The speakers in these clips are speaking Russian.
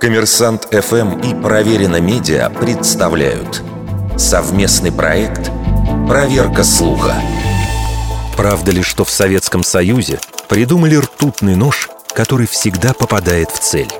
Коммерсант ФМ и Проверено Медиа представляют совместный проект «Проверка слуха». Правда ли, что в Советском Союзе придумали ртутный нож, который всегда попадает в цель?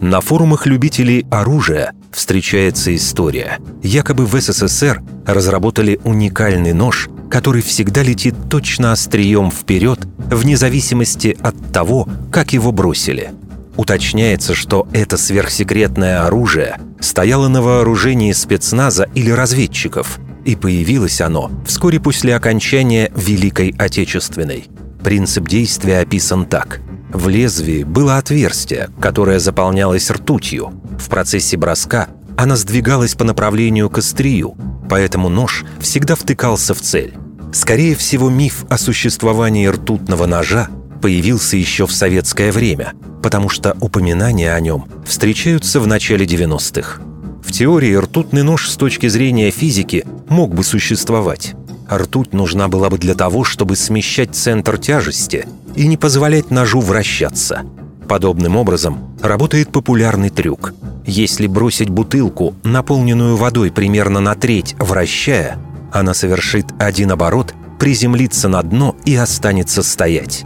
На форумах любителей оружия встречается история. Якобы в СССР разработали уникальный нож, который всегда летит точно острием вперед, вне зависимости от того, как его бросили. Уточняется, что это сверхсекретное оружие стояло на вооружении спецназа или разведчиков, и появилось оно вскоре после окончания Великой Отечественной. Принцип действия описан так. В лезвии было отверстие, которое заполнялось ртутью. В процессе броска она сдвигалась по направлению к острию, поэтому нож всегда втыкался в цель. Скорее всего, миф о существовании ртутного ножа появился еще в советское время, потому что упоминания о нем встречаются в начале 90-х. В теории ртутный нож с точки зрения физики мог бы существовать. Ртуть нужна была бы для того, чтобы смещать центр тяжести и не позволять ножу вращаться. Подобным образом работает популярный трюк. Если бросить бутылку, наполненную водой примерно на треть, вращая, она совершит один оборот, приземлится на дно и останется стоять.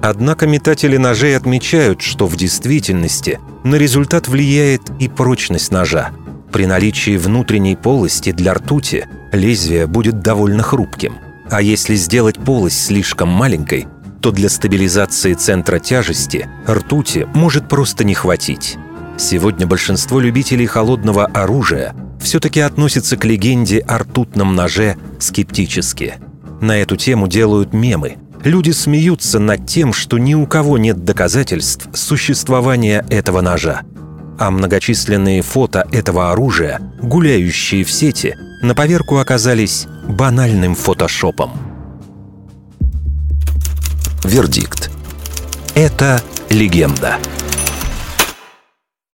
Однако метатели ножей отмечают, что в действительности на результат влияет и прочность ножа. При наличии внутренней полости для ртути лезвие будет довольно хрупким. А если сделать полость слишком маленькой, то для стабилизации центра тяжести ртути может просто не хватить. Сегодня большинство любителей холодного оружия все-таки относится к легенде о ртутном ноже скептически. На эту тему делают мемы. Люди смеются над тем, что ни у кого нет доказательств существования этого ножа. А многочисленные фото этого оружия, гуляющие в сети, на поверку оказались банальным фотошопом. Вердикт. Это легенда.